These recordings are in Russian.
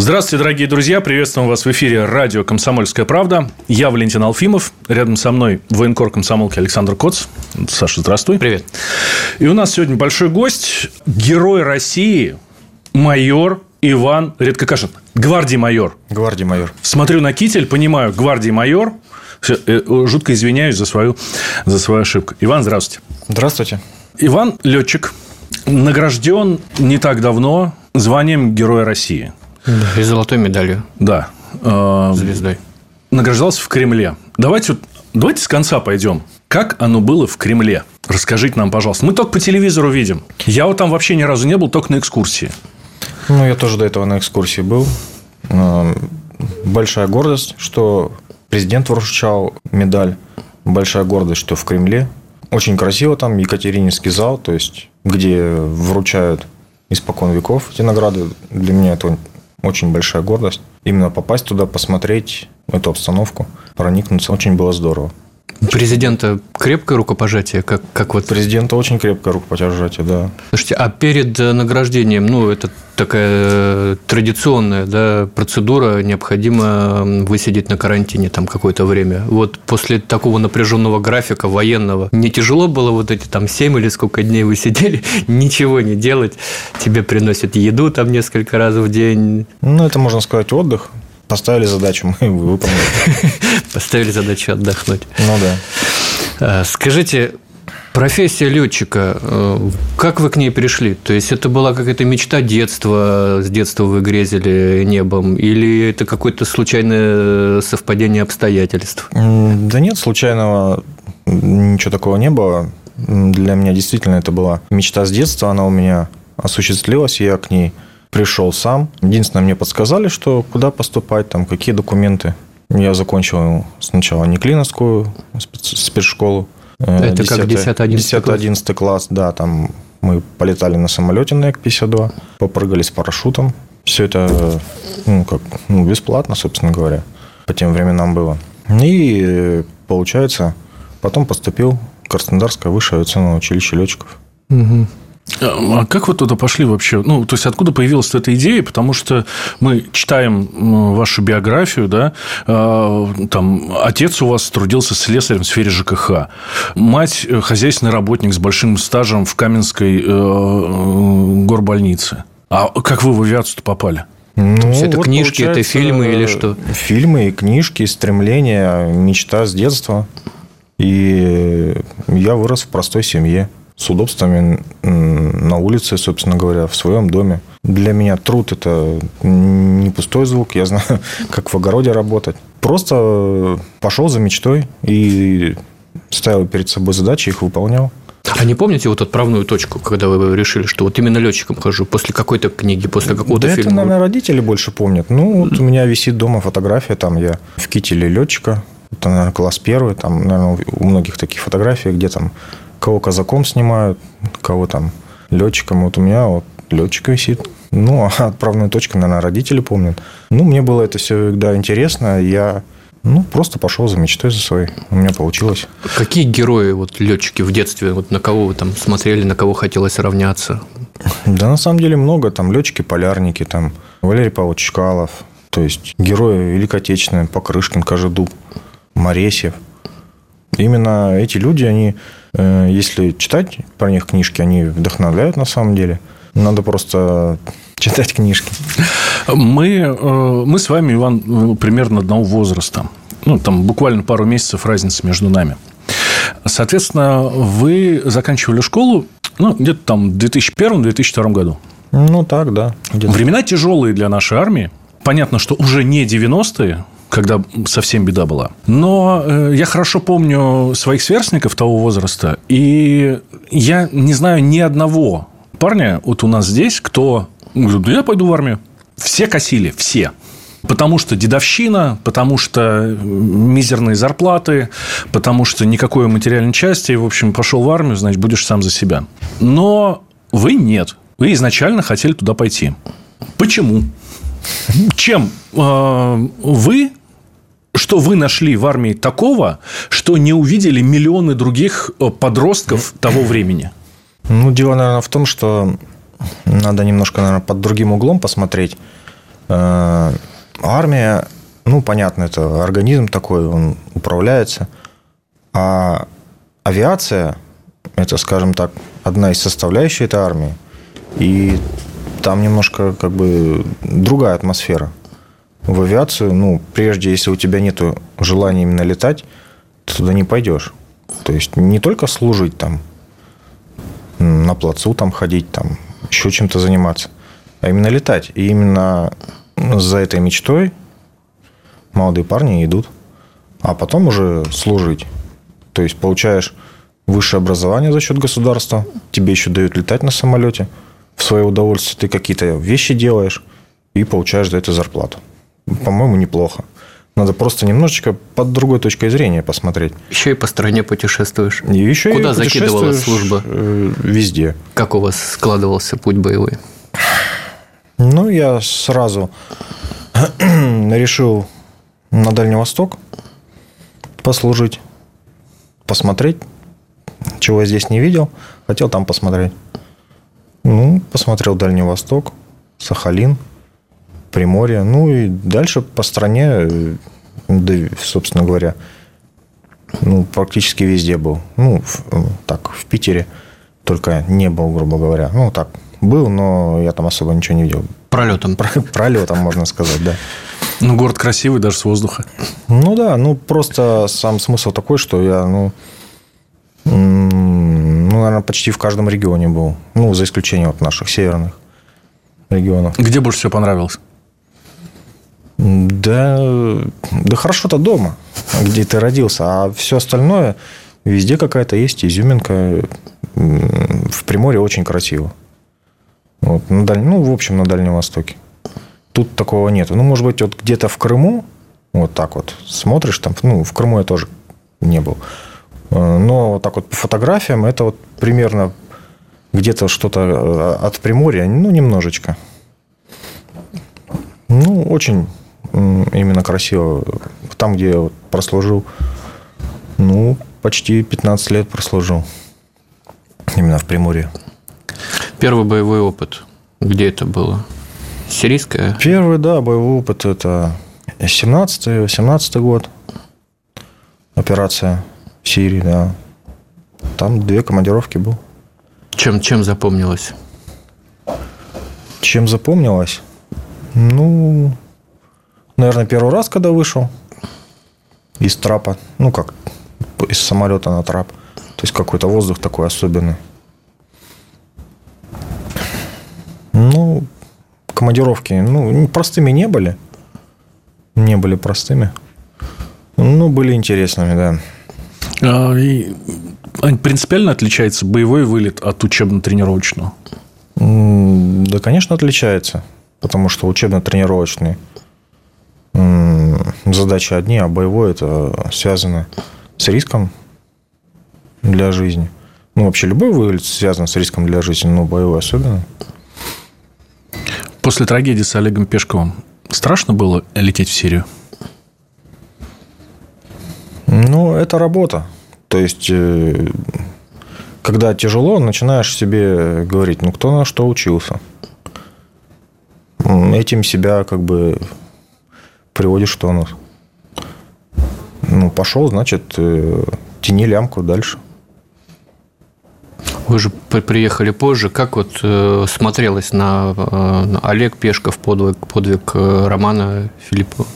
Здравствуйте, дорогие друзья. Приветствуем вас в эфире радио «Комсомольская правда». Я Валентин Алфимов. Рядом со мной военкор комсомолки Александр Коц. Саша, здравствуй. Привет. И у нас сегодня большой гость, герой России, майор Иван Редкокашин. Гвардии майор. Гвардии майор. Смотрю на китель, понимаю, гвардии майор. Все, э, жутко извиняюсь за свою, за свою ошибку. Иван, здравствуйте. Здравствуйте. Иван – летчик, награжден не так давно званием Героя России. И золотой медалью. Да. Э, Звездой. Награждался в Кремле. Давайте, вот- давайте с конца пойдем. Как оно было в Кремле? Расскажите нам, пожалуйста. Мы только по телевизору видим. Я вот там вообще ни разу не был, только на экскурсии. Ну, я тоже до этого на экскурсии был. Э, Большая гордость, что президент вручал медаль. Большая гордость, что в Кремле. Очень красиво там Екатерининский зал, то есть, где вручают испокон веков эти награды. Для меня это очень большая гордость. Именно попасть туда, посмотреть эту обстановку, проникнуться. Очень было здорово. Президента крепкое рукопожатие, как, как вот... Президента очень крепкое рукопожатие, да. Слушайте, а перед э, награждением, ну, это такая э, традиционная да, процедура, необходимо высидеть на карантине там какое-то время. Вот после такого напряженного графика военного, не тяжело было вот эти там 7 или сколько дней вы сидели, ничего не делать, тебе приносят еду там несколько раз в день, Ну, это, можно сказать, отдых. Поставили задачу, мы его выполнили. поставили задачу отдохнуть. Ну да. А, Скажите, профессия летчика, э, как вы к ней пришли? То есть это была какая-то мечта детства, с детства вы грезили небом, или это какое-то случайное совпадение обстоятельств? Да нет, случайного ничего такого не было. Для меня действительно это была мечта с детства, она у меня осуществилась, я к ней пришел сам. Единственное, мне подсказали, что куда поступать, там, какие документы. Я закончил сначала Неклиновскую спец- спецшколу. Э, Это как 10-11 класс? 10-11 класс, да, там мы полетали на самолете на Як-52, попрыгали с парашютом. Все это ну, как, ну, бесплатно, собственно говоря, по тем временам было. И, получается, потом поступил в Краснодарское высшее авиационное училище летчиков. А как вы туда пошли вообще? Ну, то есть, откуда появилась эта идея? Потому что мы читаем вашу биографию, да, э, там, отец у вас трудился слесарем в сфере ЖКХ, мать – э, хозяйственный работник с большим стажем в Каменской э, горбольнице. А как вы в авиацию попали? Ну, есть это книжки, это фильмы или что? Фильмы и книжки, стремления, мечта с детства. И я вырос в простой семье с удобствами на улице, собственно говоря, в своем доме. Для меня труд – это не пустой звук. Я знаю, как в огороде работать. Просто пошел за мечтой и ставил перед собой задачи, их выполнял. А не помните вот отправную точку, когда вы решили, что вот именно летчиком хожу, после какой-то книги, после какого-то да фильма? это, наверное, родители больше помнят. Ну, вот у меня висит дома фотография, там я в кителе летчика. Это, наверное, класс первый. Там, наверное, у многих такие фотографии, где там кого казаком снимают, кого там летчиком. Вот у меня вот летчик висит. Ну, а отправную точку, наверное, родители помнят. Ну, мне было это всегда интересно. Я, ну, просто пошел за мечтой за своей. У меня получилось. Какие герои, вот летчики в детстве, вот на кого вы там смотрели, на кого хотелось равняться? Да, на самом деле много. Там летчики-полярники, там Валерий Павлович Чкалов, то есть герои Великой Отечественной, Покрышкин, Кожедуб, Моресьев. Именно эти люди, они, если читать про них книжки, они вдохновляют на самом деле. Надо просто читать книжки. Мы, э, мы с вами, Иван, э, примерно одного возраста. Ну, там буквально пару месяцев разницы между нами. Соответственно, вы заканчивали школу ну, где-то там в 2001-2002 году. Ну, так, да. Времена тяжелые для нашей армии. Понятно, что уже не 90-е, когда совсем беда была. Но э, я хорошо помню своих сверстников того возраста, и я не знаю ни одного парня вот у нас здесь, кто говорит, да я пойду в армию. Все косили, все. Потому что дедовщина, потому что мизерные зарплаты, потому что никакой материальной части. В общем, пошел в армию, значит, будешь сам за себя. Но вы нет. Вы изначально хотели туда пойти. Почему? Чем э, вы что вы нашли в армии такого, что не увидели миллионы других э, подростков того времени? Ну, дело, наверное, в том, что надо немножко, наверное, под другим углом посмотреть. Э, армия, ну, понятно, это организм такой, он управляется. А авиация, это, скажем так, одна из составляющих этой армии. И там немножко как бы другая атмосфера в авиацию, ну, прежде, если у тебя нет желания именно летать, ты туда не пойдешь. То есть не только служить там, на плацу там ходить, там, еще чем-то заниматься, а именно летать. И именно за этой мечтой молодые парни идут. А потом уже служить. То есть получаешь высшее образование за счет государства, тебе еще дают летать на самолете, в свое удовольствие ты какие-то вещи делаешь и получаешь за это зарплату по-моему, неплохо. Надо просто немножечко под другой точкой зрения посмотреть. Еще и по стране путешествуешь. И еще Куда и закидывала служба? Э, везде. Как у вас складывался путь боевой? Ну, я сразу решил на Дальний Восток послужить, посмотреть, чего я здесь не видел. Хотел там посмотреть. Ну, посмотрел Дальний Восток, Сахалин – Приморье. Ну и дальше по стране, э, да, собственно говоря, ну, практически везде был. Ну, в, э, так, в Питере только не был, грубо говоря. Ну, так, был, но я там особо ничего не видел. Пролетом. Пролетом, можно сказать, да. Ну, город красивый даже с воздуха. Ну, да, ну, просто сам смысл такой, что я, ну, ну, наверное, почти в каждом регионе был. Ну, за исключением вот наших северных регионов. Где больше всего понравилось? Да, да хорошо-то дома, где ты родился, а все остальное везде какая-то есть изюминка. В Приморье очень красиво. Вот, на даль... Ну, в общем, на Дальнем Востоке. Тут такого нет. Ну, может быть, вот где-то в Крыму, вот так вот смотришь там, ну, в Крыму я тоже не был. Э, но вот так вот по фотографиям это вот примерно где-то что-то э, от Приморья, ну, немножечко. Ну, очень именно красиво. Там, где я прослужил, ну, почти 15 лет прослужил. Именно в Приморье. Первый боевой опыт. Где это было? Сирийская? Первый, да, боевой опыт. Это 17-18 год. Операция в Сирии, да. Там две командировки был. Чем, чем запомнилось? Чем запомнилось? Ну, наверное, первый раз, когда вышел из трапа, ну, как из самолета на трап. То есть, какой-то воздух такой особенный. Ну, командировки, ну, простыми не были. Не были простыми. Ну, были интересными, да. А, и принципиально отличается боевой вылет от учебно-тренировочного? Да, конечно, отличается. Потому что учебно-тренировочный задачи одни, а боевой это связано с риском для жизни. Ну, вообще любой вылет связан с риском для жизни, но боевой особенно. После трагедии с Олегом Пешковым страшно было лететь в Сирию? Ну, это работа. То есть, э, когда тяжело, начинаешь себе говорить, ну, кто на что учился. Этим себя как бы приводишь в тонус. Ну, пошел, значит, э, тяни лямку дальше. Вы же приехали позже. Как вот э, смотрелось на, э, Олег Пешков подвиг, подвиг э, Романа Филиппова?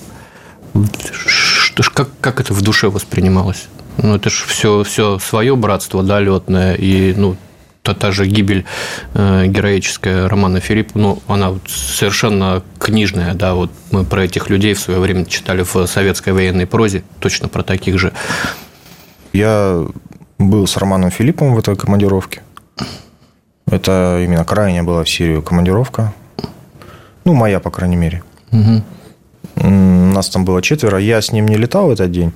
Что, как, как это в душе воспринималось? Ну, это же все, все свое братство, да, летное, и, ну, та, та же гибель э, героическая Романа Филиппа, ну, она вот совершенно книжная, да, вот мы про этих людей в свое время читали в советской военной прозе, точно про таких же. Я был с Романом Филиппом в этой командировке. Это именно крайняя была в Сирию командировка. Ну, моя, по крайней мере. Угу. нас там было четверо. Я с ним не летал в этот день.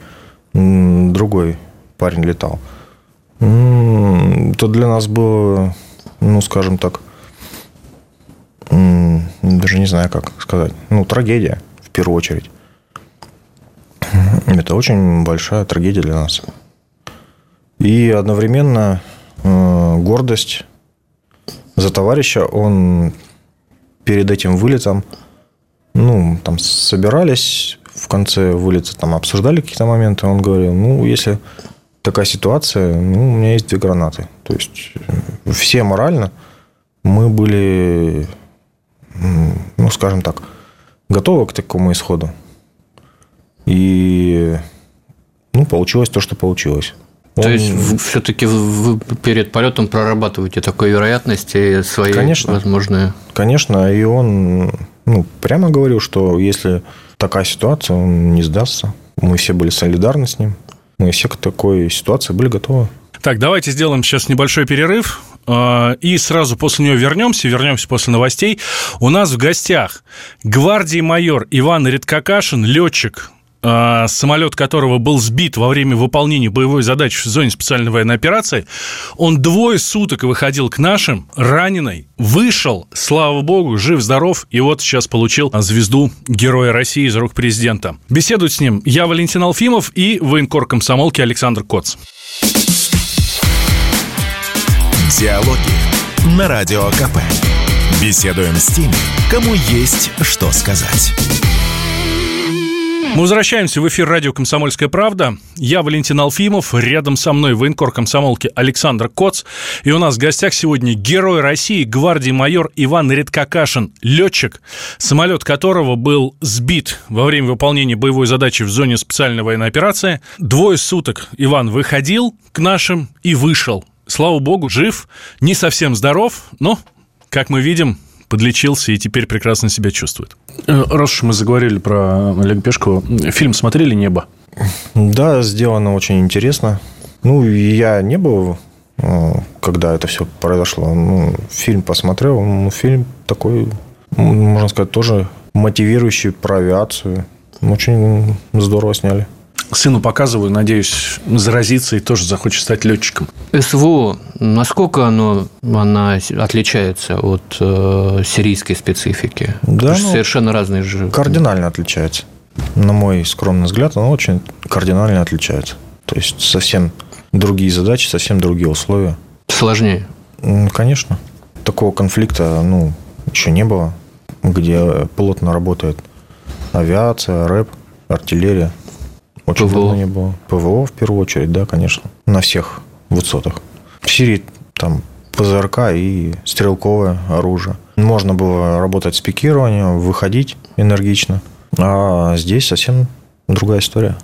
Другой парень летал. То для нас было, ну, скажем так, даже не знаю, как сказать. Ну, трагедия, в первую очередь. Это очень большая трагедия для нас. И одновременно э, гордость за товарища. Он перед этим вылетом, ну, там собирались в конце вылета, там обсуждали какие-то моменты. Он говорил, ну, если такая ситуация, ну, у меня есть две гранаты. То есть все морально мы были, ну, скажем так, готовы к такому исходу. И ну, получилось то, что получилось. То есть все-таки вы перед полетом прорабатываете такой вероятности свои конечно, возможные. Конечно, и он ну, прямо говорил, что если такая ситуация, он не сдастся. Мы все были солидарны с ним. Мы все к такой ситуации были готовы. Так, давайте сделаем сейчас небольшой перерыв. А, и сразу после нее вернемся, вернемся после новостей. У нас в гостях гвардии майор Иван Редкакашин, летчик самолет которого был сбит во время выполнения боевой задачи в зоне специальной военной операции, он двое суток выходил к нашим, раненый, вышел, слава богу, жив-здоров, и вот сейчас получил звезду Героя России из рук президента. Беседуют с ним я, Валентин Алфимов, и военкор комсомолки Александр Коц. Диалоги на Радио КП. Беседуем с теми, кому есть что сказать. Мы возвращаемся в эфир радио «Комсомольская правда». Я Валентин Алфимов, рядом со мной военкор комсомолки Александр Коц. И у нас в гостях сегодня герой России, гвардии майор Иван Редкакашин, летчик, самолет которого был сбит во время выполнения боевой задачи в зоне специальной военной операции. Двое суток Иван выходил к нашим и вышел. Слава богу, жив, не совсем здоров, но, как мы видим, подлечился и теперь прекрасно себя чувствует. Э, раз уж мы заговорили про Олега Пешкова, фильм смотрели «Небо»? Да, сделано очень интересно. Ну, я не был, э, когда это все произошло. Ну, фильм посмотрел. Ну, фильм такой, можно сказать, тоже мотивирующий про авиацию. Очень здорово сняли сыну показываю, надеюсь, заразится и тоже захочет стать летчиком. СВО, насколько оно, она отличается от э, сирийской специфики? Да, ну, совершенно разные же. Кардинально отличается. На мой скромный взгляд, оно очень кардинально отличается. То есть совсем другие задачи, совсем другие условия. Сложнее? Конечно. Такого конфликта ну, еще не было, где плотно работает авиация, рэп, артиллерия. Очень ПВО. давно не было. ПВО в первую очередь, да, конечно. На всех высотах. В Сирии там ПЗРК и стрелковое оружие. Можно было работать с пикированием, выходить энергично. А здесь совсем другая история,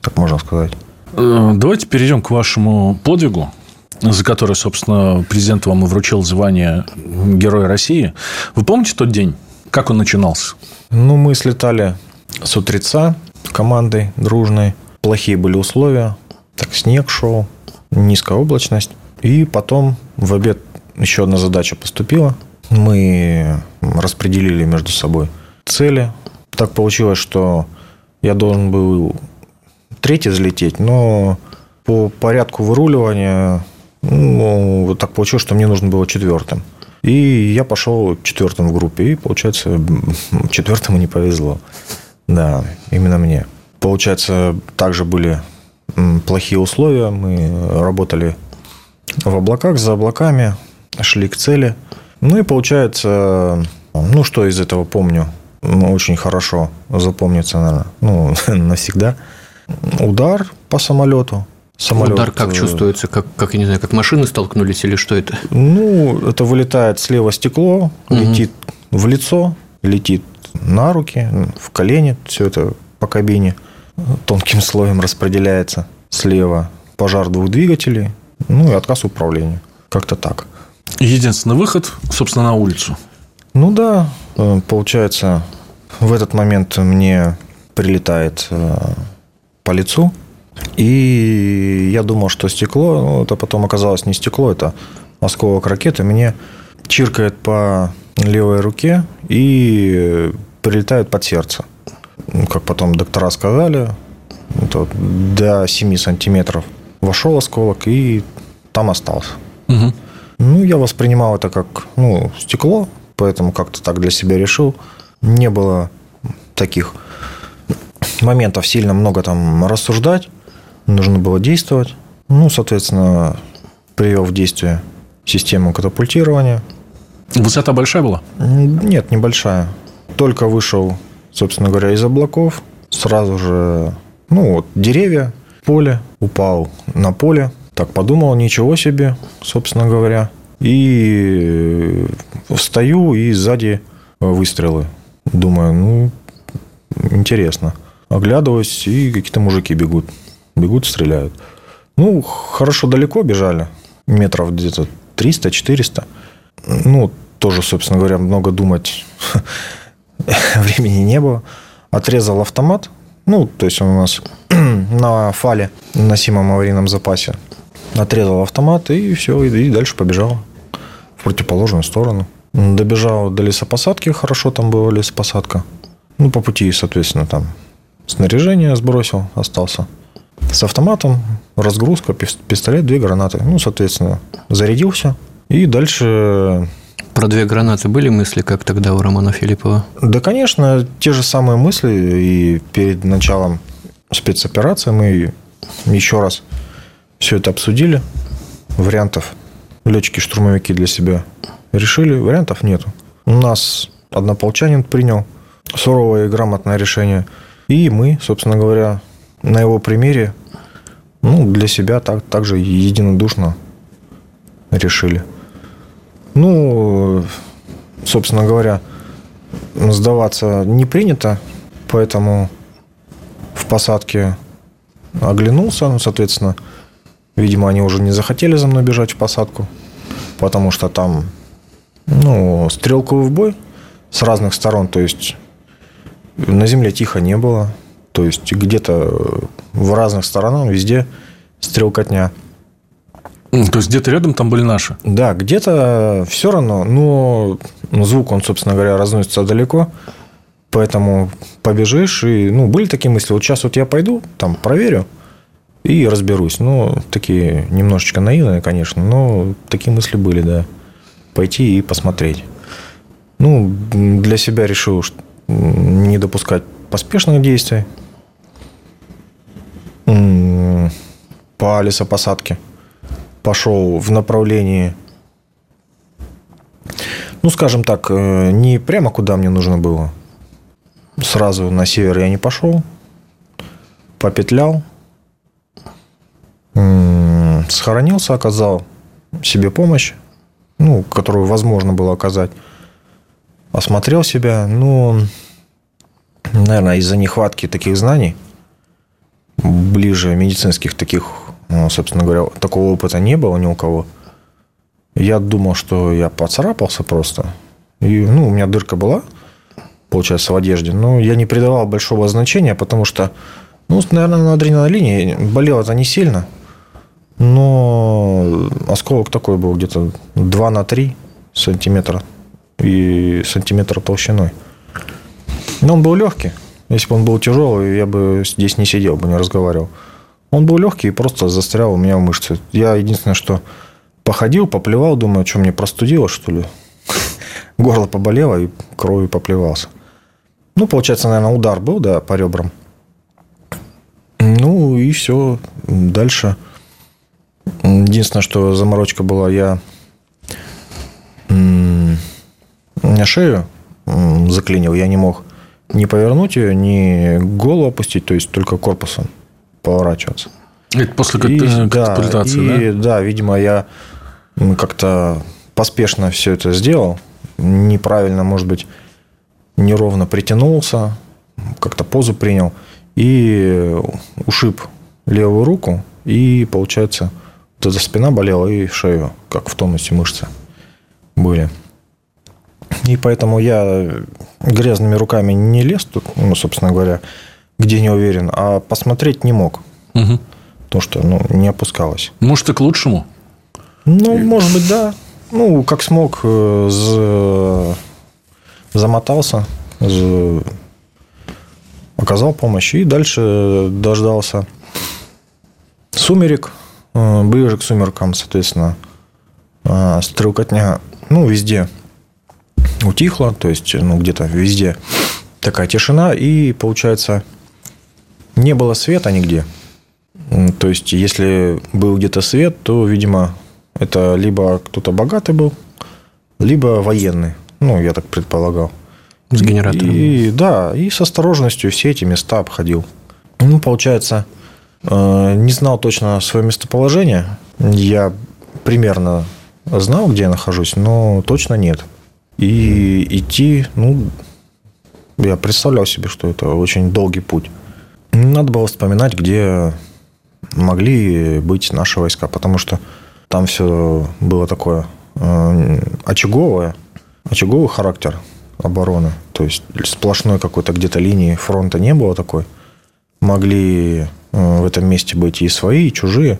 так можно сказать. Э, давайте перейдем к вашему подвигу, за который, собственно, президент вам и вручил звание Героя России. Вы помните тот день? Как он начинался? Ну, мы слетали с утреца командой дружной. Плохие были условия. Так, снег шел, низкая облачность. И потом в обед еще одна задача поступила. Мы распределили между собой цели. Так получилось, что я должен был третий взлететь, но по порядку выруливания ну, вот так получилось, что мне нужно было четвертым. И я пошел четвертым в группе. И, получается, четвертому не повезло. Да, именно мне. Получается, также были плохие условия. Мы работали в облаках, за облаками, шли к цели. Ну и получается, ну что из этого помню, ну, очень хорошо запомнится, наверное, ну, навсегда. Удар по самолету. Самолет, Удар как э, чувствуется? Как, как, я не знаю, как машины столкнулись или что это? Ну, это вылетает слева стекло, угу. летит в лицо, летит на руки, в колени, все это по кабине тонким слоем распределяется слева. Пожар двух двигателей, ну и отказ управления. Как-то так. Единственный выход, собственно, на улицу. Ну да, э, получается, в этот момент мне прилетает э, по лицу. И я думал, что стекло, ну, это потом оказалось не стекло, это осколок ракеты. Мне чиркает по левой руке и прилетает под сердце. как потом доктора сказали, это до 7 сантиметров вошел осколок и там остался. Угу. Ну, я воспринимал это как ну, стекло, поэтому как-то так для себя решил. Не было таких моментов сильно много там рассуждать. Нужно было действовать. Ну, соответственно, привел в действие систему катапультирования. Высота большая была? Нет, небольшая. Только вышел, собственно говоря, из облаков. Сразу же, ну, вот деревья, поле. Упал на поле. Так подумал, ничего себе, собственно говоря. И встаю, и сзади выстрелы. Думаю, ну, интересно. Оглядываюсь, и какие-то мужики бегут. Бегут, стреляют. Ну, хорошо далеко бежали. Метров где-то 300-400. Ну, тоже, собственно говоря, много думать времени не было. Отрезал автомат. Ну, то есть он у нас на фале, носимом аварийном запасе. Отрезал автомат и все, и дальше побежал в противоположную сторону. Добежал до лесопосадки, хорошо там была лесопосадка. Ну, по пути, соответственно, там снаряжение сбросил, остался. С автоматом, разгрузка, пистолет, две гранаты. Ну, соответственно, зарядился. И дальше... Про две гранаты были мысли, как тогда у Романа Филиппова? Да, конечно, те же самые мысли. И перед началом спецоперации мы еще раз все это обсудили. Вариантов летчики-штурмовики для себя решили. Вариантов нету. У нас однополчанин принял суровое и грамотное решение. И мы, собственно говоря, на его примере ну, для себя так, также единодушно решили. Ну, собственно говоря, сдаваться не принято, поэтому в посадке оглянулся, ну, соответственно, видимо, они уже не захотели за мной бежать в посадку, потому что там, ну, стрелковый бой с разных сторон, то есть на земле тихо не было, то есть где-то в разных сторонах везде стрелкотня. То есть где-то рядом там были наши? Да, где-то все равно, но звук, он, собственно говоря, разносится далеко, поэтому побежишь, и, ну, были такие мысли, вот сейчас вот я пойду, там, проверю, и разберусь. Ну, такие немножечко наивные, конечно, но такие мысли были, да. Пойти и посмотреть. Ну, для себя решил не допускать поспешных действий по лесопосадке пошел в направлении, ну, скажем так, э, не прямо куда мне нужно было. Сразу на север я не пошел, попетлял, схоронился, оказал себе помощь, ну, которую возможно было оказать. Осмотрел себя, ну, наверное, из-за нехватки таких знаний, ближе медицинских таких собственно говоря, такого опыта не было ни у кого. Я думал, что я поцарапался просто. И, ну, у меня дырка была, получается, в одежде. Но я не придавал большого значения, потому что, ну, наверное, на адреналине болело это не сильно. Но осколок такой был где-то 2 на 3 сантиметра и сантиметра толщиной. Но он был легкий. Если бы он был тяжелый, я бы здесь не сидел бы, не разговаривал. Он был легкий и просто застрял у меня в мышце. Я единственное, что походил, поплевал, думаю, что мне простудило, что ли. Горло поболело и кровью поплевался. Ну, получается, наверное, удар был, да, по ребрам. Ну, и все. Дальше. Единственное, что заморочка была, я меня шею заклинил, я не мог ни повернуть ее, ни голову опустить, то есть только корпусом поворачиваться. Это после и, катапультации, да? И, да? да, видимо, я как-то поспешно все это сделал. Неправильно, может быть, неровно притянулся, как-то позу принял. И ушиб левую руку. И, получается, вот эта спина болела и шею, как в тонусе мышцы были. И поэтому я грязными руками не лез тут, ну, собственно говоря, где не уверен, а посмотреть не мог. Угу. Потому что ну, не опускалось. Может, и к лучшему? Ну, может быть, да. Ну, как смог, э, замотался, оказал помощь. И дальше дождался сумерек, э, ближе к сумеркам, соответственно, э, стрелкотня, ну, везде утихла, то есть, ну, где-то везде такая тишина, и, получается, не было света нигде. То есть, если был где-то свет, то, видимо, это либо кто-то богатый был, либо военный. Ну, я так предполагал. С генератором. И, да, и с осторожностью все эти места обходил. Ну, получается, э, не знал точно свое местоположение. Я примерно знал, где я нахожусь, но точно нет. И идти, ну, я представлял себе, что это очень долгий путь. Надо было вспоминать, где могли быть наши войска, потому что там все было такое э, очаговое, очаговый характер обороны. То есть сплошной какой-то где-то линии фронта не было такой. Могли э, в этом месте быть и свои, и чужие.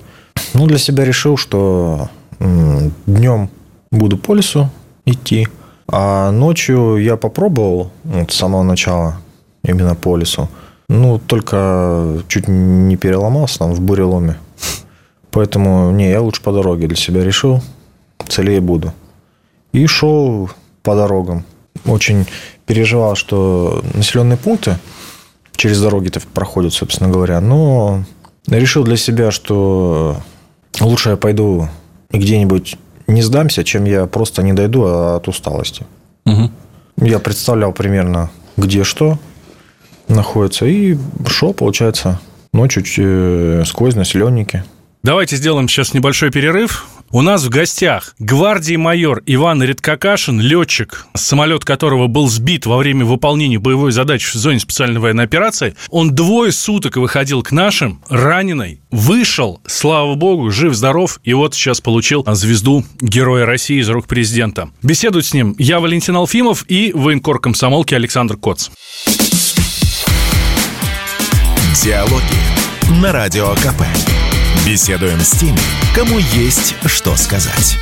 Ну, для себя решил, что днем буду по лесу идти, а ночью я попробовал вот, с самого начала именно по лесу. Ну, только чуть не переломался там в буреломе. Поэтому, не, я лучше по дороге для себя решил. Целее буду. И шел по дорогам. Очень переживал, что населенные пункты через дороги-то проходят, собственно говоря. Но решил для себя, что лучше я пойду где-нибудь не сдамся, чем я просто не дойду от усталости. Угу. Я представлял примерно, где что находится. И шел, получается, ночью э, сквозь населенники. Давайте сделаем сейчас небольшой перерыв. У нас в гостях гвардии майор Иван Редкакашин, летчик, самолет которого был сбит во время выполнения боевой задачи в зоне специальной военной операции. Он двое суток выходил к нашим, раненый, вышел, слава богу, жив-здоров, и вот сейчас получил звезду Героя России из рук президента. Беседуют с ним я, Валентин Алфимов, и военкор комсомолки Александр Коц. Диалоги на Радио КП. Беседуем с теми, кому есть что сказать.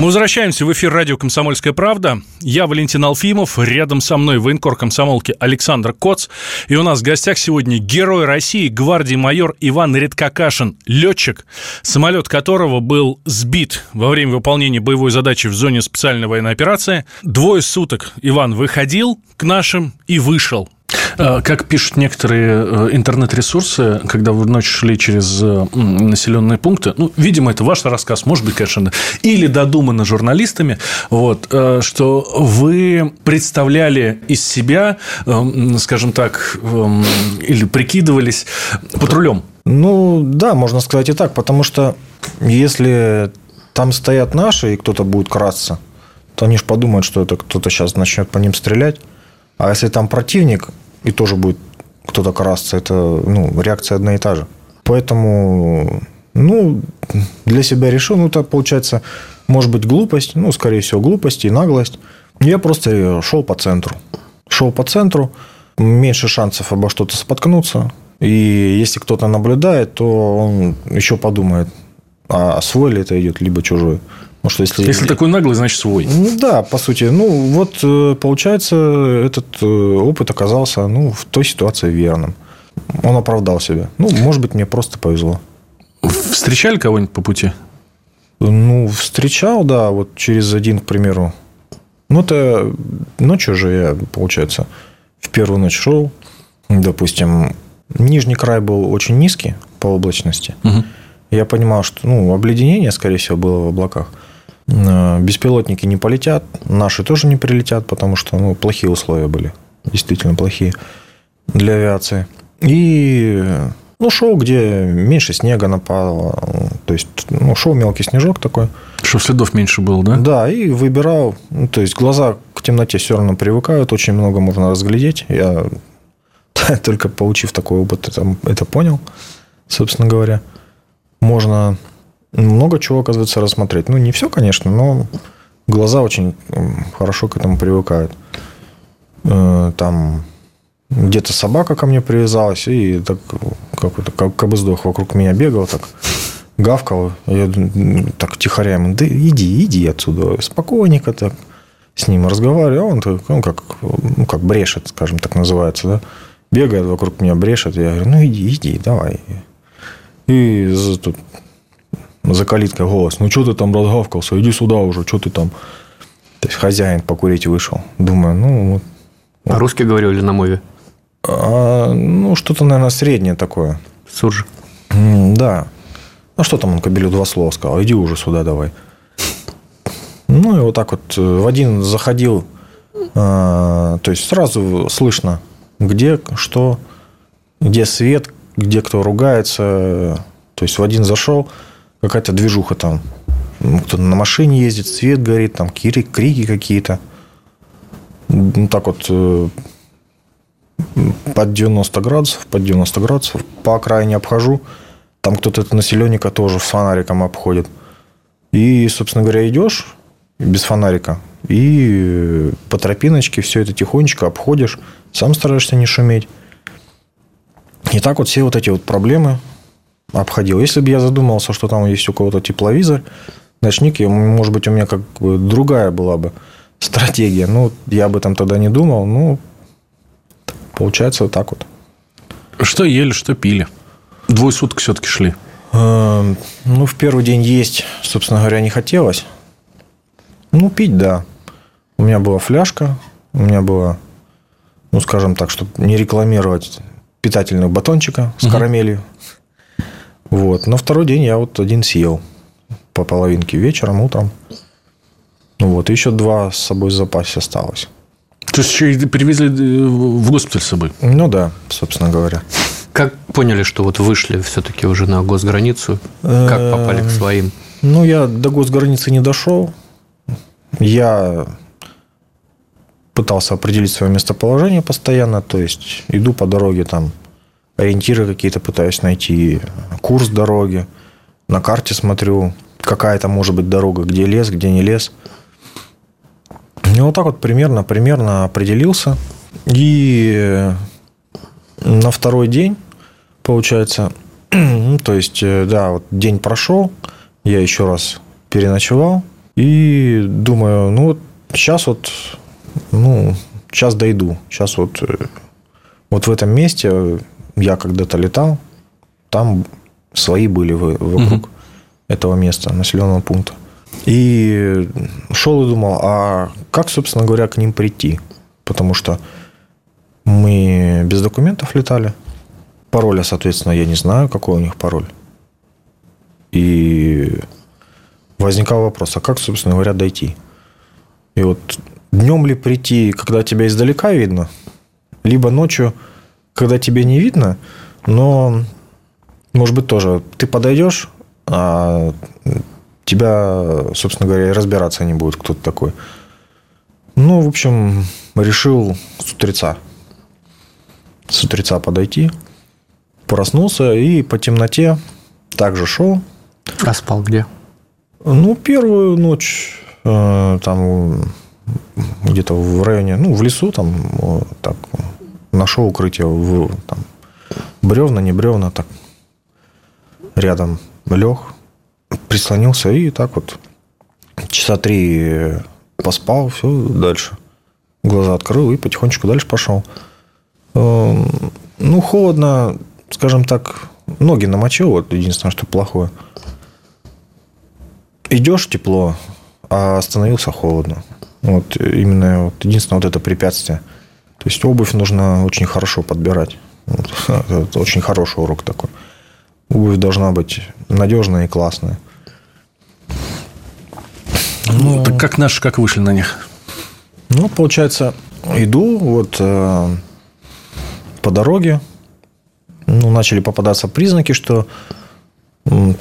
Мы возвращаемся в эфир радио «Комсомольская правда». Я Валентин Алфимов, рядом со мной военкор комсомолки Александр Коц. И у нас в гостях сегодня герой России, гвардии майор Иван Редкакашин, летчик, самолет которого был сбит во время выполнения боевой задачи в зоне специальной военной операции. Двое суток Иван выходил к нашим и вышел как пишут некоторые э, интернет-ресурсы, когда вы ночью шли через э, населенные пункты, ну, видимо, это ваш рассказ, может быть, конечно, или додумано журналистами, вот, что вы представляли из себя, скажем так, или прикидывались патрулем. Ну, да, можно сказать и так, потому что если там стоят наши, и кто-то будет красться, то они же подумают, что это кто-то сейчас начнет по ним стрелять. А если там противник, и тоже будет кто-то красться, это ну, реакция одна и та же. Поэтому, ну, для себя решил, ну, это получается, может быть, глупость, ну, скорее всего, глупость и наглость. Я просто шел по центру. Шел по центру, меньше шансов обо что-то споткнуться. И если кто-то наблюдает, то он еще подумает, а свой ли это идет, либо чужой. Потому что если... Если такой наглый, значит свой. Ну, да, по сути. Ну, вот э, получается, этот э, опыт оказался ну, в той ситуации верным. Он оправдал себя. Ну, может быть, мне просто повезло. Встречали кого-нибудь по пути? Ну, встречал, да, вот через один, к примеру. Ну, это ночью же я, получается, в первую ночь шел. Допустим, нижний край был очень низкий по облачности. Угу. Я понимал, что ну, обледенение, скорее всего, было в облаках. Э, беспилотники не полетят, наши тоже не прилетят, потому что ну, плохие условия были, действительно плохие для авиации. И ну, шел, где меньше снега напало, то есть ну, шел мелкий снежок такой. Чтобы следов меньше было, да? Да, и выбирал, ну, то есть глаза к темноте все равно привыкают, очень много можно разглядеть. Я только получив такой опыт, это, это понял, собственно говоря. Можно много чего, оказывается, рассмотреть. Ну, не все, конечно, но глаза очень хорошо к этому привыкают. Э, там где-то собака ко мне привязалась, и так какой-то как кобыздох вокруг меня бегал, так гавкал. Я так тихоря ему, да иди, иди отсюда, спокойненько так. с ним разговариваю, а он, ну, как, ну, как брешет, скажем так называется, да. Бегает вокруг меня, брешет. Я говорю, ну, иди, иди, давай. И тут, за калиткой голос. Ну, что ты там разгавкался? Иди сюда уже, что ты там? То есть, хозяин покурить вышел. Думаю, ну, вот. А русский говорил или на мове? А, ну, что-то, наверное, среднее такое. Суржик. Да. А что там он Кобелю два слова сказал? Иди уже сюда давай. Ну, и вот так вот э, в один заходил, а, то есть сразу слышно, где что, где свет, где кто ругается. То есть в один зашел, какая-то движуха там. Ну, кто-то на машине ездит, свет горит, там крики, крики какие-то. Ну, так вот э, под 90 градусов, под 90 градусов. По окраине обхожу. Там кто-то это населенника тоже с фонариком обходит. И, собственно говоря, идешь без фонарика. И по тропиночке все это тихонечко обходишь. Сам стараешься не шуметь. И так вот все вот эти вот проблемы обходил. Если бы я задумался, что там есть у кого-то тепловизор, ночник, может быть, у меня как бы другая была бы стратегия. Ну, я об этом тогда не думал. Ну, получается вот так вот. Что ели, что пили? Двое суток все-таки шли. Эм, ну, в первый день есть, собственно говоря, не хотелось. Ну, пить, да. У меня была фляжка, у меня была, ну, скажем так, чтобы не рекламировать питательного батончика с угу. карамелью. Вот. На второй день я вот один съел по половинке вечером, утром. Ну вот, еще два с собой в запасе осталось. То есть, еще и привезли э, в госпиталь с собой? Ну да, собственно говоря. Как поняли, что вот вышли все-таки уже на госграницу? Как попали к своим? Ну, я до госграницы не дошел. Я пытался определить свое местоположение постоянно, то есть иду по дороге, там ориентиры какие-то пытаюсь найти, курс дороги, на карте смотрю, какая это может быть дорога, где лес, где не лес. И вот так вот примерно, примерно определился. И на второй день, получается, ну, то есть, э, да, вот день прошел, я еще раз переночевал, и думаю, ну вот сейчас вот, ну, сейчас дойду. Сейчас вот, э, вот в этом месте я когда-то летал, там свои были вокруг угу. этого места, населенного пункта. И шел и думал, а как, собственно говоря, к ним прийти? Потому что мы без документов летали. Пароля, соответственно, я не знаю, какой у них пароль. И возникал вопрос, а как, собственно говоря, дойти? И вот днем ли прийти, когда тебя издалека видно, либо ночью, когда тебя не видно, но, может быть, тоже ты подойдешь, а тебя, собственно говоря, разбираться не будет, кто ты такой. Ну, в общем, решил с утреца. С утреца подойти. Проснулся и по темноте также шел. А спал где? Ну, первую ночь э, там где-то в районе, ну, в лесу там так нашел укрытие в там, бревна, не бревна, так рядом лег, прислонился и так вот часа три поспал, все, дальше. Глаза открыл и потихонечку дальше пошел. Эм, ну, холодно, скажем так, ноги намочил, вот единственное, что плохое идешь тепло, а остановился холодно. Вот именно вот, единственное вот это препятствие. То есть обувь нужно очень хорошо подбирать. Вот, это очень хороший урок такой. Обувь должна быть надежная и классная. Ну, так как наши, как вышли на них? Ну, получается, иду вот э, по дороге. Ну, начали попадаться признаки, что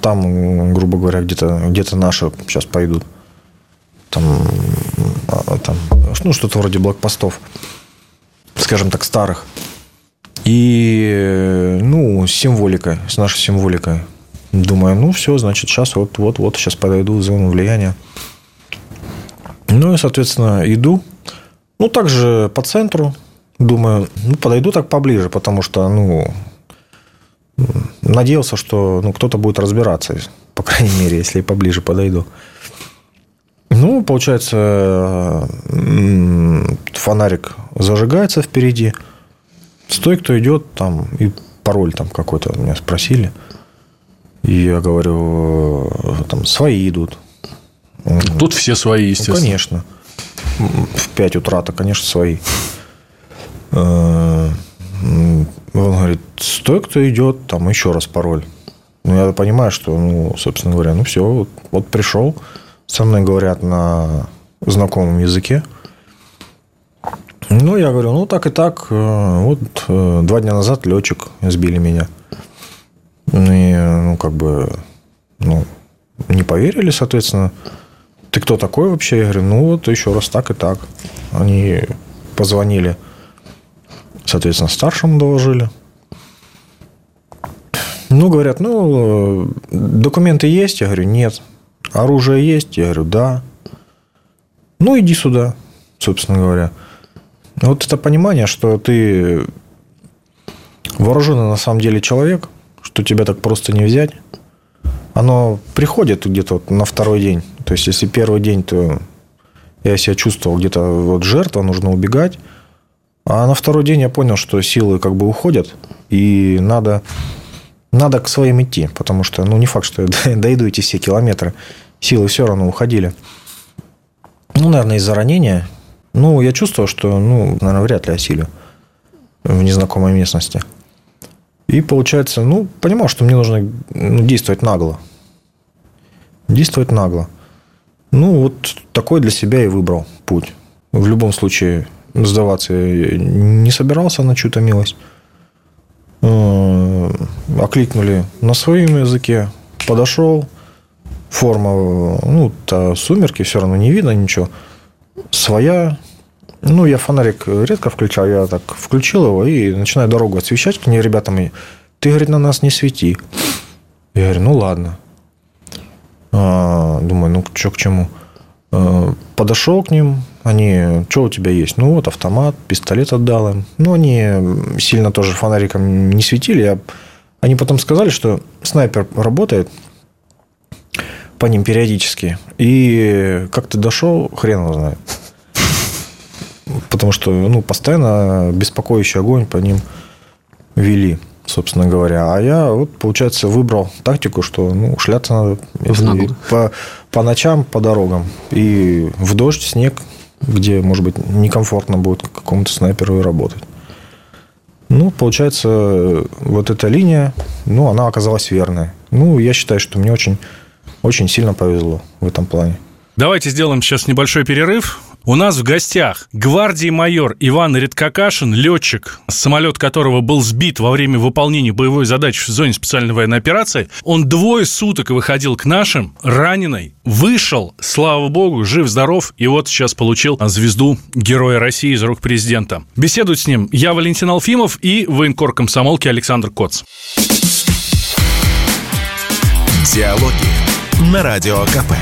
там, грубо говоря, где-то где наши сейчас пойдут. Там, а, там ну, что-то вроде блокпостов, скажем так, старых. И, ну, символика, с нашей символикой. Думаю, ну, все, значит, сейчас вот-вот-вот, сейчас подойду в зону влияния. Ну, и, соответственно, иду. Ну, также по центру. Думаю, ну, подойду так поближе, потому что, ну, надеялся, что ну, кто-то будет разбираться, по крайней мере, если я поближе подойду. Ну, Ну, получается, фонарик зажигается впереди. Стой, кто идет, там, и пароль там какой-то меня спросили. И я говорю, там, свои идут. Тут все свои, естественно. Ну, конечно. В 5 утра-то, конечно, свои. Э, он говорит, стой, кто идет, там еще раз пароль. Ну, я понимаю, что, ну, собственно говоря, ну, все, вот, вот пришел, со мной говорят на знакомом языке. Ну, я говорю, ну, так и так, э, вот э, два дня назад летчик сбили меня. И, ну, как бы, ну, не поверили, соответственно. Ты кто такой вообще? Я говорю, ну, вот еще раз так и так. Они позвонили Соответственно, старшему доложили. Ну, говорят, ну, документы есть? Я говорю, нет. Оружие есть? Я говорю, да. Ну, иди сюда, собственно говоря. Вот это понимание, что ты вооруженный на самом деле человек, что тебя так просто не взять, оно приходит где-то вот на второй день. То есть, если первый день, то я себя чувствовал где-то вот жертва, нужно убегать. А на второй день я понял, что силы как бы уходят, и надо, надо к своим идти, потому что, ну, не факт, что дойду эти все километры. Силы все равно уходили. Ну, наверное, из-за ранения. Ну, я чувствовал, что, ну, наверное, вряд ли осилю в незнакомой местности. И получается, ну, понимал, что мне нужно ну, действовать нагло. Действовать нагло. Ну, вот такой для себя и выбрал путь. В любом случае, сдаваться не собирался на чью-то милость. Окликнули на своем языке, подошел, форма, ну, то сумерки, все равно не видно ничего. Своя, ну, я фонарик редко включал, я так включил его и начинаю дорогу освещать к ней ребятам. И, Ты, говорит, на нас не свети. Я говорю, ну, ладно. А, думаю, ну, что к чему. А, подошел к ним, они, что у тебя есть? Ну, вот автомат, пистолет отдал им. Ну, они сильно тоже фонариком не светили. Я... Они потом сказали, что снайпер работает по ним периодически. И как ты дошел, хрен его знает. Потому что, ну, постоянно беспокоящий огонь по ним вели, собственно говоря. А я, вот, получается, выбрал тактику, что, ну, шляться надо по, по ночам, по дорогам. И в дождь, снег, где, может быть, некомфортно будет какому-то снайперу работать. Ну, получается, вот эта линия, ну, она оказалась верной. Ну, я считаю, что мне очень, очень сильно повезло в этом плане. Давайте сделаем сейчас небольшой перерыв. У нас в гостях гвардии майор Иван Редкакашин, летчик, самолет которого был сбит во время выполнения боевой задачи в зоне специальной военной операции. Он двое суток выходил к нашим, раненый, вышел, слава богу, жив-здоров, и вот сейчас получил звезду Героя России из рук президента. Беседуют с ним я, Валентин Алфимов, и военкор комсомолки Александр Коц. Диалоги на Радио КП.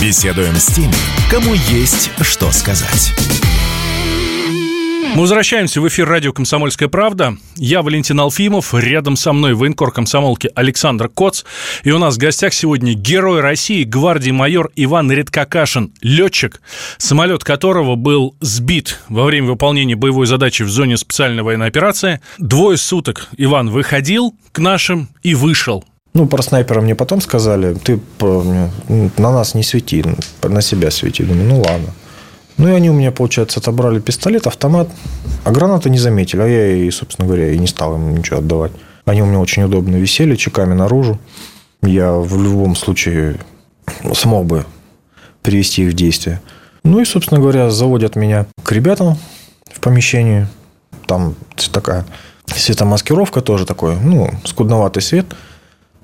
Беседуем с теми, кому есть что сказать. Мы возвращаемся в эфир радио «Комсомольская правда». Я Валентин Алфимов, рядом со мной военкор комсомолки Александр Коц. И у нас в гостях сегодня герой России, гвардии майор Иван Редкакашин, летчик, самолет которого был сбит во время выполнения боевой задачи в зоне специальной военной операции. Двое суток Иван выходил к нашим и вышел ну, про снайпера мне потом сказали, ты на нас не свети, на себя свети. Думаю, ну ладно. Ну и они у меня, получается, отобрали пистолет, автомат, а гранаты не заметили. А я, и, собственно говоря, и не стал им ничего отдавать. Они у меня очень удобно висели, чеками наружу. Я в любом случае смог бы привести их в действие. Ну и, собственно говоря, заводят меня к ребятам в помещении. Там такая светомаскировка тоже такой, ну, скудноватый свет –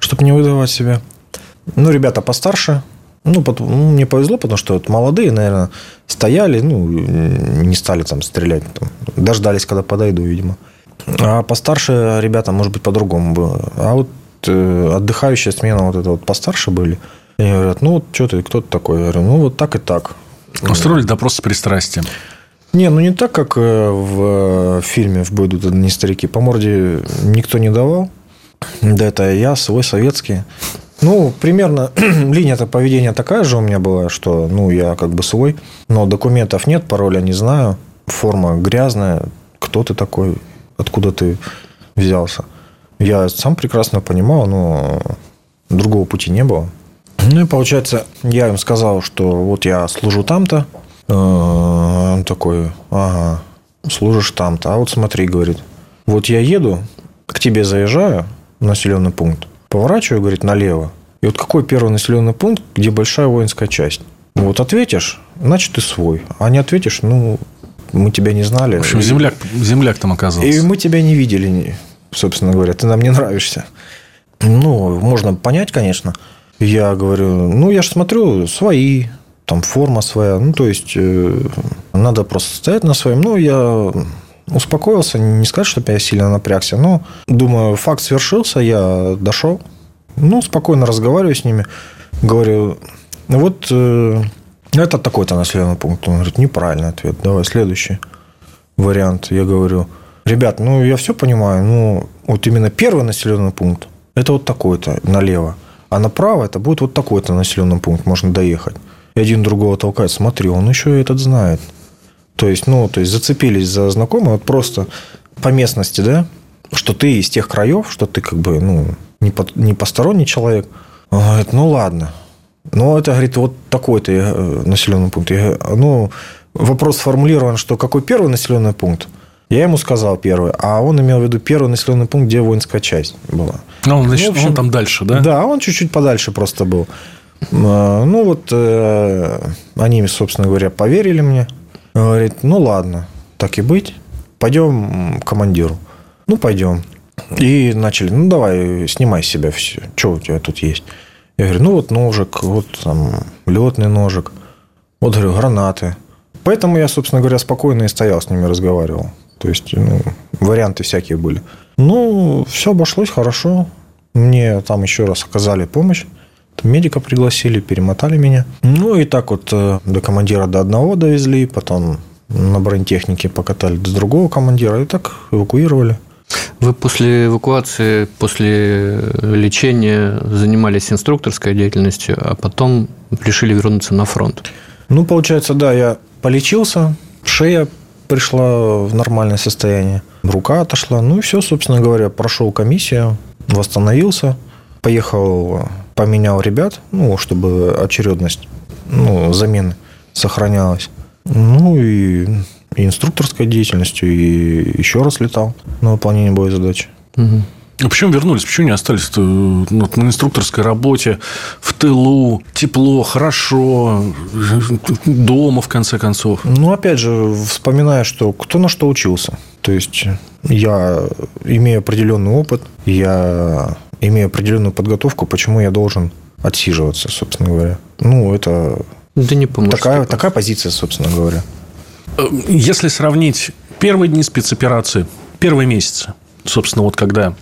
чтобы не выдавать себя. Ну, ребята постарше. Ну, потом, ну, мне повезло, потому что вот молодые, наверное, стояли, ну, не стали там стрелять. Там, дождались, когда подойду, видимо. А постарше ребята, может быть, по-другому было. А вот э, отдыхающая смена вот это вот постарше были. И говорят, ну, вот что ты, кто ты такой? Я говорю, ну, вот так и так. Устроили допрос с пристрастием. Не, ну не так, как э, в фильме «В бой идут одни старики». По морде никто не давал. Да, это я свой советский. Ну, примерно линия-то поведения такая же у меня была, что, ну, я как бы свой, но документов нет, пароля не знаю, форма грязная, кто ты такой, откуда ты взялся. Я сам прекрасно понимал, но другого пути не было. Ну и получается, я им сказал, что вот я служу там-то. Э, он такой, ага, служишь там-то. А вот смотри, говорит, вот я еду, к тебе заезжаю населенный пункт, поворачиваю, говорит, налево. И вот какой первый населенный пункт, где большая воинская часть? Вот ответишь, значит, ты свой. А не ответишь, ну, мы тебя не знали. В общем, земляк, земляк там оказался. И мы тебя не видели, собственно говоря. Ты нам не нравишься. Ну, можно понять, конечно. Я говорю, ну, я же смотрю, свои, там форма своя. Ну, то есть, э, надо просто стоять на своем. Ну, я успокоился, не сказать, что я сильно напрягся, но думаю, факт свершился, я дошел. Ну, спокойно разговариваю с ними. Говорю, вот э, это такой-то населенный пункт. Он говорит, неправильный ответ. Давай следующий вариант. Я говорю, ребят, ну, я все понимаю, ну, вот именно первый населенный пункт, это вот такой-то налево. А направо это будет вот такой-то населенный пункт, можно доехать. И один другого толкает, смотри, он еще этот знает. То есть, ну, то есть зацепились за знакомого, вот просто по местности, да, что ты из тех краев, что ты как бы, ну, не, по, не посторонний человек. Он говорит, ну, ладно. Ну, это, говорит, вот такой-то э, населенный пункт. Я, ну, вопрос сформулирован, что какой первый населенный пункт? Я ему сказал первый, а он имел в виду первый населенный пункт, где воинская часть была. Ну, он, значит, ну, общем, он там дальше, да? Да, он чуть-чуть подальше просто был. А, ну, вот э, они, собственно говоря, поверили мне. Говорит, ну ладно, так и быть, пойдем к командиру. Ну, пойдем. И начали, ну, давай, снимай с себя все. Что у тебя тут есть? Я говорю, ну, вот ножик, вот там летный ножик. Вот, говорю, гранаты. Поэтому я, собственно говоря, спокойно и стоял с ними, разговаривал. То есть, ну, варианты всякие были. Ну, все обошлось хорошо. Мне там еще раз оказали помощь. Медика пригласили, перемотали меня. Ну, и так вот э, до командира до одного довезли, потом на бронетехнике покатали до другого командира, и так эвакуировали. Вы после эвакуации, после лечения занимались инструкторской деятельностью, а потом решили вернуться на фронт? Ну, получается, да, я полечился, шея пришла в нормальное состояние, рука отошла, ну и все, собственно говоря, прошел комиссию, восстановился, поехал поменял ребят, ну, чтобы очередность ну, замены сохранялась. Ну, и, и инструкторской деятельностью, и еще раз летал на выполнение боевой задачи. Угу. А почему вернулись? Почему не остались ну, на инструкторской работе, в тылу, тепло, хорошо, дома, в конце концов? Ну, опять же, вспоминая, что кто на что учился. То есть, я имею определенный опыт, я имею определенную подготовку, почему я должен отсиживаться, собственно говоря. Ну, это да не такая, такая позиция, собственно говоря. Если сравнить первые дни спецоперации, первые месяцы, собственно, вот когда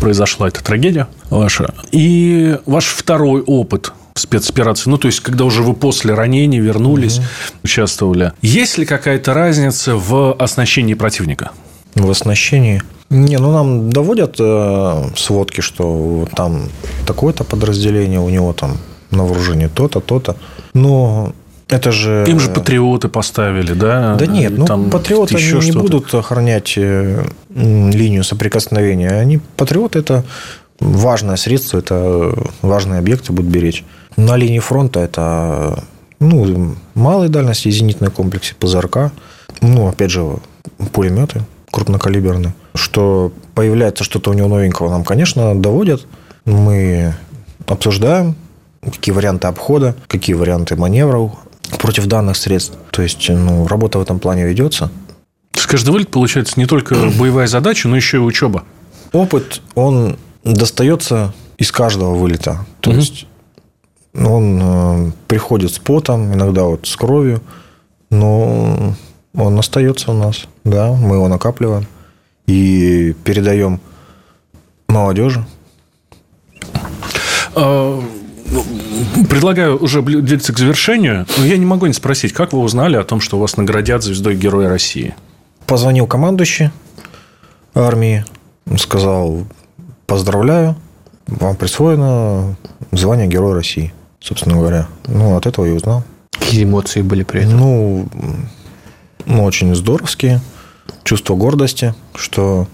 произошла эта трагедия ваша, и ваш второй опыт спецоперации, ну, то есть, когда уже вы после ранения вернулись, угу. участвовали. Есть ли какая-то разница в оснащении противника? В оснащении? Не, ну нам доводят э, сводки, что там такое-то подразделение, у него там на вооружении то-то, то-то. Но это же... Им же патриоты поставили, да? Да нет, ну там патриоты еще не будут охранять э, линию соприкосновения. Они патриоты это важное средство, это важные объекты будут беречь. На линии фронта это ну, малой дальности зенитные комплексы ПЗРК, ну, опять же, пулеметы крупнокалиберный, что появляется что-то у него новенького, нам, конечно, доводят. Мы обсуждаем, какие варианты обхода, какие варианты маневров против данных средств. То есть, ну, работа в этом плане ведется. С каждый вылет получается не только боевая задача, но еще и учеба. Опыт, он достается из каждого вылета. То угу. есть, он э, приходит с потом, иногда вот с кровью, но он остается у нас, да, мы его накапливаем и передаем молодежи. А, ну, предлагаю уже двигаться к завершению. Но я не могу не спросить, как вы узнали о том, что вас наградят звездой Героя России? Позвонил командующий армии, сказал, поздравляю, вам присвоено звание Героя России, собственно говоря. Ну, от этого я узнал. Какие эмоции были при этом? Ну, ну, очень здоровские. Чувство гордости, что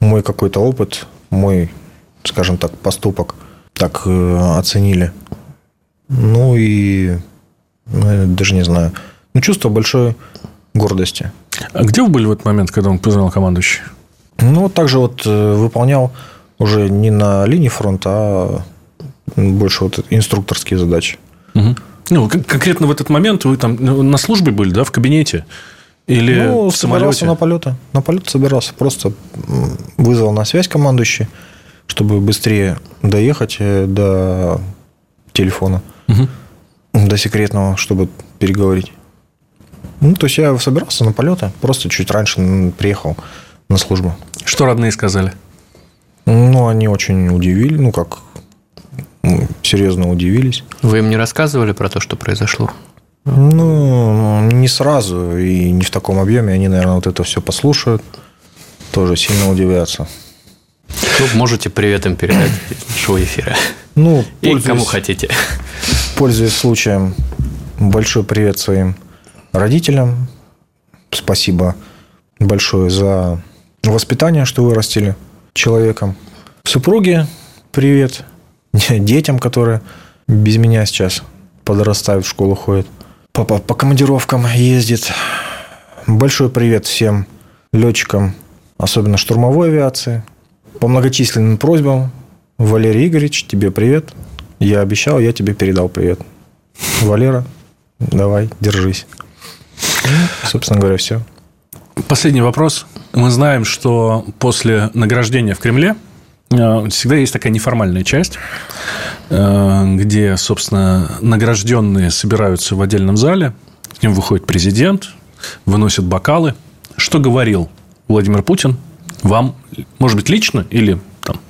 мой какой-то опыт, мой, скажем так, поступок так э, оценили. Ну и ну, даже не знаю. Ну, чувство большой гордости. А где вы были в этот момент, когда он позвонил командующий? Ну, также вот э, выполнял уже не на линии фронта, а больше вот инструкторские задачи. Угу. Ну, конкретно в этот момент вы там ну, на службе были, да, в кабинете? Или ну, в самолете? на полеты. На полет собирался. Просто вызвал на связь командующий, чтобы быстрее доехать э, до телефона, угу. до секретного, чтобы переговорить. Ну, то есть я собирался на полеты, просто чуть раньше приехал на службу. Что родные сказали? Ну, они очень удивили, ну, как серьезно удивились. Вы им не рассказывали про то, что произошло? Ну, не сразу и не в таком объеме. Они, наверное, вот это все послушают, тоже сильно удивятся. Ну, можете привет им передать нашего эфира. Ну, и кому хотите. Пользуясь случаем, большой привет своим родителям. Спасибо большое за воспитание, что вырастили человеком. Супруге привет. Детям, которые без меня сейчас подрастают, в школу ходят. Папа по командировкам ездит. Большой привет всем летчикам, особенно штурмовой авиации. По многочисленным просьбам, Валерий Игоревич, тебе привет. Я обещал, я тебе передал привет. Валера, давай, держись. Собственно говоря, все. Последний вопрос. Мы знаем, что после награждения в Кремле всегда есть такая неформальная часть, э, где, собственно, награжденные собираются в отдельном зале, к ним выходит президент, выносит бокалы. Что говорил Владимир Путин вам, может быть, лично или там,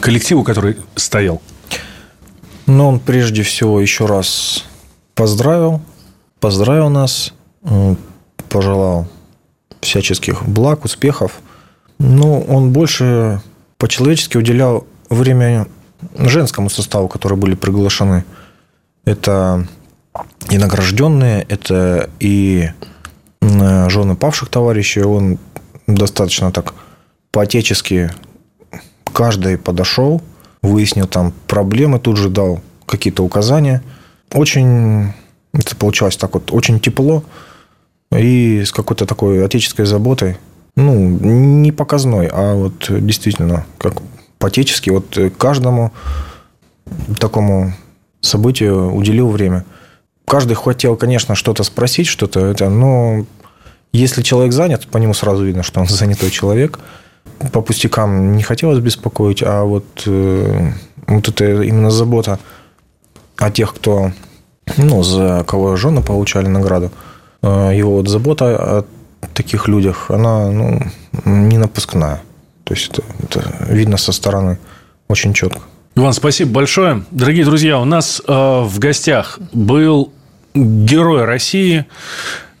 коллективу, который стоял? Ну, он прежде всего еще раз поздравил, поздравил нас, пожелал всяческих благ, успехов. Ну, он больше по-человечески уделял время женскому составу, которые были приглашены. Это и награжденные, это и жены павших товарищей. Он достаточно так по-отечески каждый подошел, выяснил там проблемы, тут же дал какие-то указания. Очень, это получалось так вот, очень тепло и с какой-то такой отеческой заботой. Ну, не показной, а вот действительно, как по-отечески, вот каждому такому событию уделил время. Каждый хотел, конечно, что-то спросить, что-то это, но если человек занят, по нему сразу видно, что он занятой человек. По пустякам не хотелось беспокоить, а вот, э, вот это именно забота о тех, кто, ну, за кого жены получали награду, э, его вот забота о таких людях, она ну, не напускная. То есть это, это видно со стороны очень четко. Иван, спасибо большое. Дорогие друзья, у нас э, в гостях был герой России,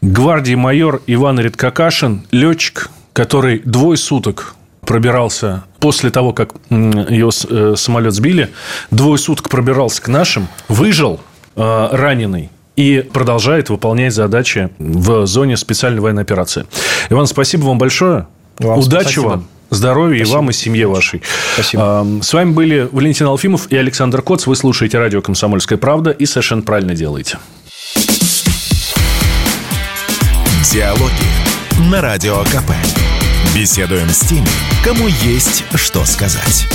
гвардии майор Иван Редкакашин, летчик, который двое суток пробирался после того, как ее э, самолет сбили, двое суток пробирался к нашим, выжил э, раненый и продолжает выполнять задачи в зоне специальной военной операции. Иван, спасибо вам большое. Вам Удачи спасибо. вам. Здоровья Спасибо. и вам, и семье вашей. Спасибо. С вами были Валентин Алфимов и Александр Коц. Вы слушаете радио «Комсомольская правда» и совершенно правильно делаете. Диалоги на Радио КП. Беседуем с теми, кому есть что сказать.